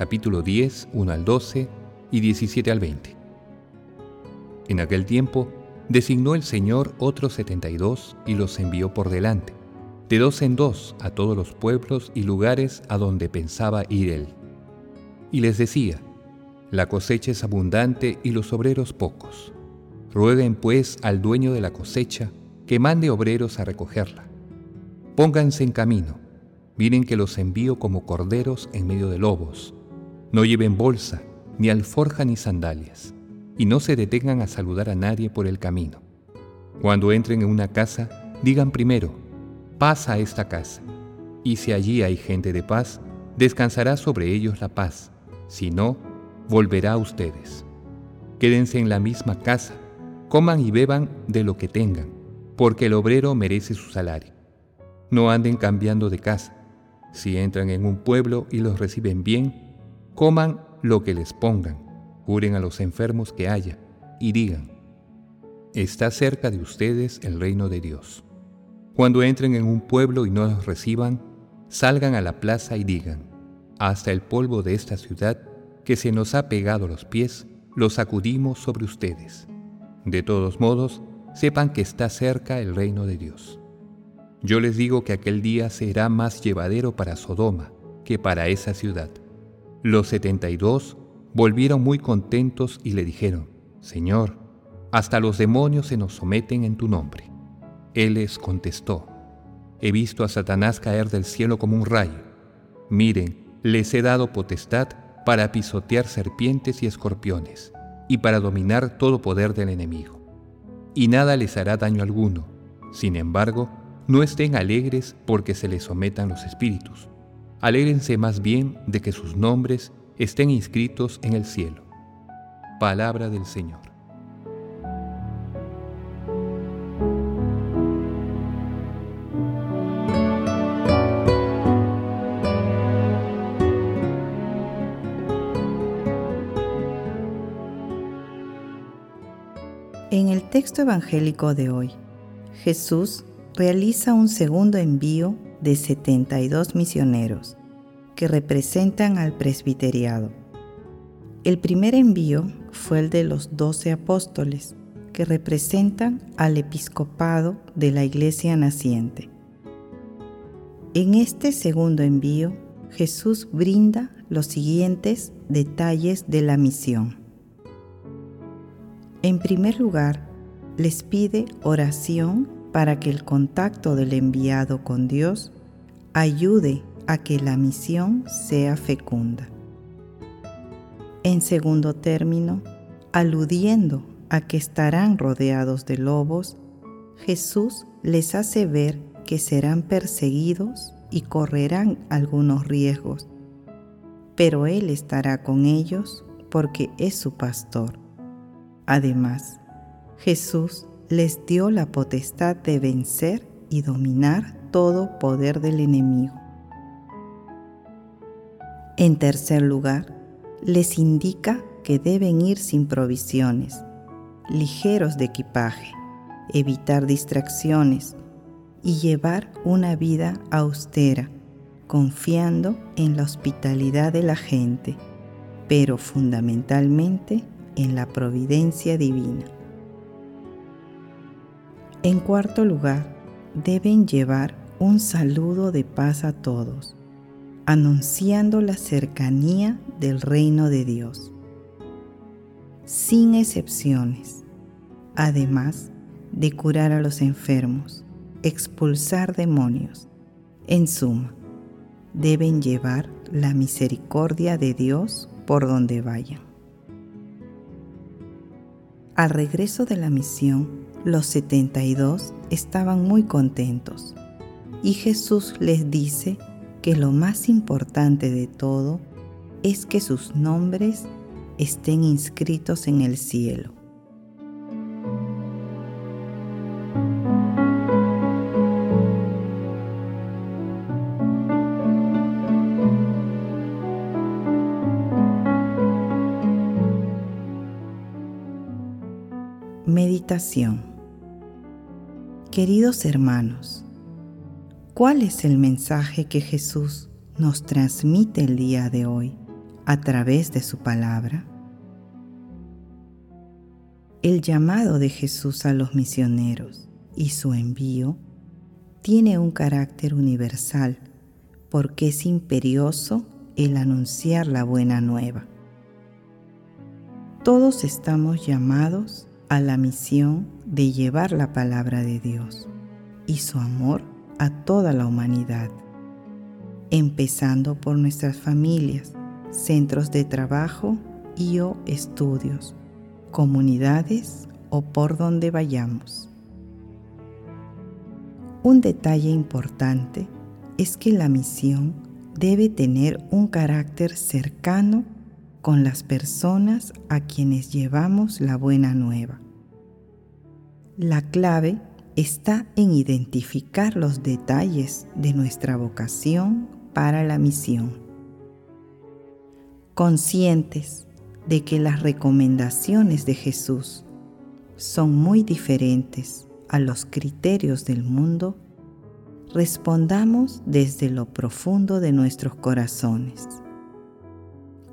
capítulo 10, 1 al 12 y 17 al 20. En aquel tiempo designó el Señor otros setenta y dos y los envió por delante, de dos en dos a todos los pueblos y lugares a donde pensaba ir él. Y les decía, la cosecha es abundante y los obreros pocos. Rueguen pues al dueño de la cosecha que mande obreros a recogerla. Pónganse en camino, miren que los envío como corderos en medio de lobos. No lleven bolsa, ni alforja ni sandalias, y no se detengan a saludar a nadie por el camino. Cuando entren en una casa, digan primero, paz a esta casa, y si allí hay gente de paz, descansará sobre ellos la paz, si no, volverá a ustedes. Quédense en la misma casa, coman y beban de lo que tengan, porque el obrero merece su salario. No anden cambiando de casa. Si entran en un pueblo y los reciben bien, coman lo que les pongan, curen a los enfermos que haya, y digan, está cerca de ustedes el reino de Dios. Cuando entren en un pueblo y no los reciban, salgan a la plaza y digan, hasta el polvo de esta ciudad que se nos ha pegado los pies, lo sacudimos sobre ustedes. De todos modos, sepan que está cerca el reino de Dios. Yo les digo que aquel día será más llevadero para Sodoma que para esa ciudad. Los setenta y dos volvieron muy contentos y le dijeron, Señor, hasta los demonios se nos someten en tu nombre. Él les contestó, He visto a Satanás caer del cielo como un rayo. Miren, les he dado potestad para pisotear serpientes y escorpiones, y para dominar todo poder del enemigo. Y nada les hará daño alguno. Sin embargo, no estén alegres porque se les sometan los espíritus Alégrense más bien de que sus nombres estén inscritos en el cielo. Palabra del Señor. En el texto evangélico de hoy, Jesús realiza un segundo envío de 72 misioneros que representan al presbiteriado. El primer envío fue el de los doce apóstoles, que representan al episcopado de la iglesia naciente. En este segundo envío, Jesús brinda los siguientes detalles de la misión. En primer lugar, les pide oración para que el contacto del enviado con Dios ayude a que la misión sea fecunda. En segundo término, aludiendo a que estarán rodeados de lobos, Jesús les hace ver que serán perseguidos y correrán algunos riesgos, pero Él estará con ellos porque es su pastor. Además, Jesús les dio la potestad de vencer y dominar todo poder del enemigo. En tercer lugar, les indica que deben ir sin provisiones, ligeros de equipaje, evitar distracciones y llevar una vida austera, confiando en la hospitalidad de la gente, pero fundamentalmente en la providencia divina. En cuarto lugar, deben llevar un saludo de paz a todos, anunciando la cercanía del reino de Dios, sin excepciones, además de curar a los enfermos, expulsar demonios. En suma, deben llevar la misericordia de Dios por donde vayan. Al regreso de la misión, los 72 estaban muy contentos y Jesús les dice que lo más importante de todo es que sus nombres estén inscritos en el cielo. Meditación Queridos hermanos, ¿cuál es el mensaje que Jesús nos transmite el día de hoy a través de su palabra? El llamado de Jesús a los misioneros y su envío tiene un carácter universal porque es imperioso el anunciar la buena nueva. Todos estamos llamados a la misión de llevar la palabra de Dios y su amor a toda la humanidad, empezando por nuestras familias, centros de trabajo y o estudios, comunidades o por donde vayamos. Un detalle importante es que la misión debe tener un carácter cercano con las personas a quienes llevamos la buena nueva. La clave está en identificar los detalles de nuestra vocación para la misión. Conscientes de que las recomendaciones de Jesús son muy diferentes a los criterios del mundo, respondamos desde lo profundo de nuestros corazones.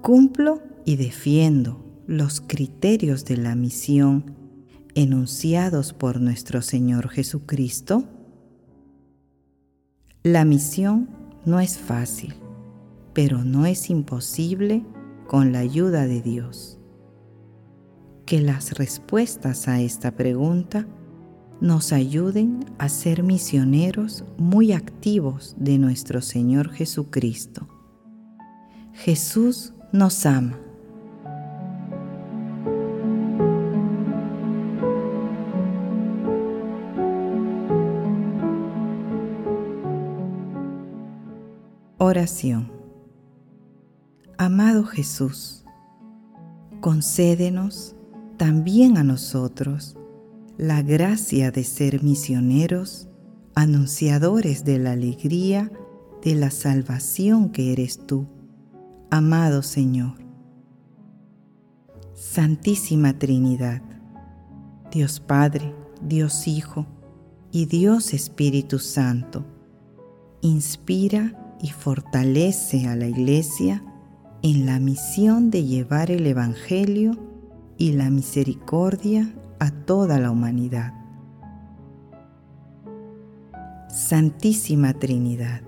Cumplo y defiendo los criterios de la misión enunciados por nuestro Señor Jesucristo. La misión no es fácil, pero no es imposible con la ayuda de Dios. Que las respuestas a esta pregunta nos ayuden a ser misioneros muy activos de nuestro Señor Jesucristo. Jesús nos ama. Amado Jesús, concédenos también a nosotros la gracia de ser misioneros, anunciadores de la alegría de la salvación que eres tú amado Señor. Santísima Trinidad, Dios Padre, Dios Hijo y Dios Espíritu Santo, inspira y fortalece a la Iglesia en la misión de llevar el Evangelio y la misericordia a toda la humanidad. Santísima Trinidad,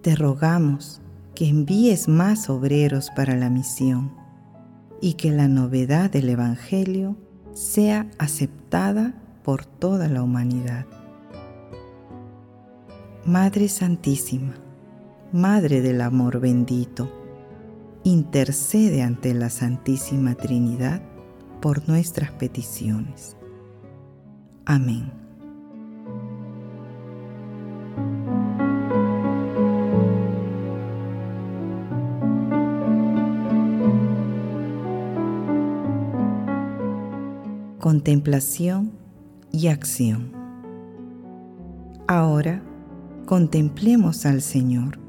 te rogamos que envíes más obreros para la misión y que la novedad del Evangelio sea aceptada por toda la humanidad. Madre Santísima, Madre del Amor bendito, intercede ante la Santísima Trinidad por nuestras peticiones. Amén. contemplación y acción. Ahora contemplemos al Señor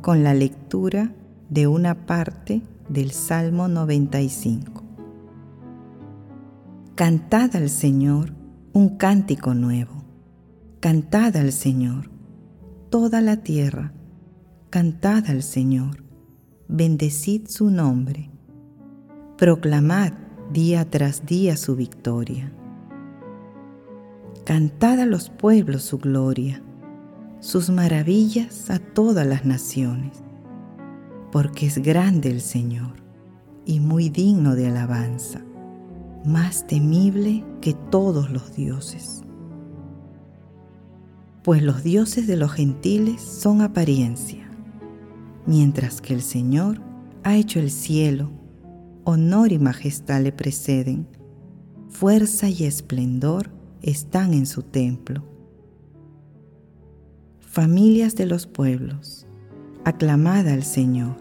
con la lectura de una parte del Salmo 95. Cantad al Señor un cántico nuevo. Cantad al Señor, toda la tierra. Cantad al Señor. Bendecid su nombre. Proclamad día tras día su victoria. Cantad a los pueblos su gloria, sus maravillas a todas las naciones, porque es grande el Señor y muy digno de alabanza más temible que todos los dioses. Pues los dioses de los gentiles son apariencia, mientras que el Señor ha hecho el cielo, honor y majestad le preceden, fuerza y esplendor están en su templo. Familias de los pueblos, aclamad al Señor,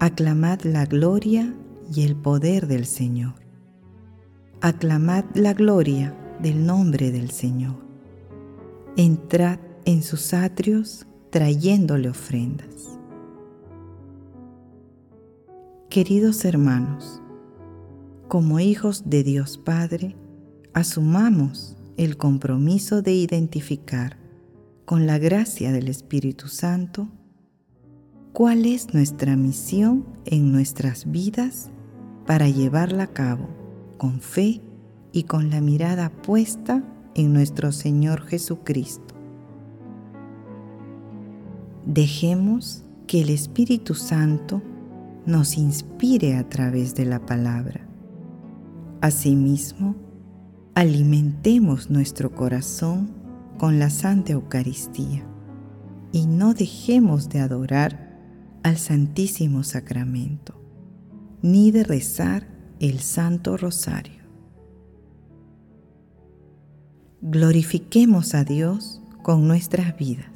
aclamad la gloria y el poder del Señor aclamad la gloria del nombre del Señor. Entrad en sus atrios trayéndole ofrendas. Queridos hermanos, como hijos de Dios Padre, asumamos el compromiso de identificar con la gracia del Espíritu Santo cuál es nuestra misión en nuestras vidas para llevarla a cabo con fe y con la mirada puesta en nuestro Señor Jesucristo. Dejemos que el Espíritu Santo nos inspire a través de la palabra. Asimismo, alimentemos nuestro corazón con la Santa Eucaristía y no dejemos de adorar al Santísimo Sacramento, ni de rezar el Santo Rosario. Glorifiquemos a Dios con nuestras vidas.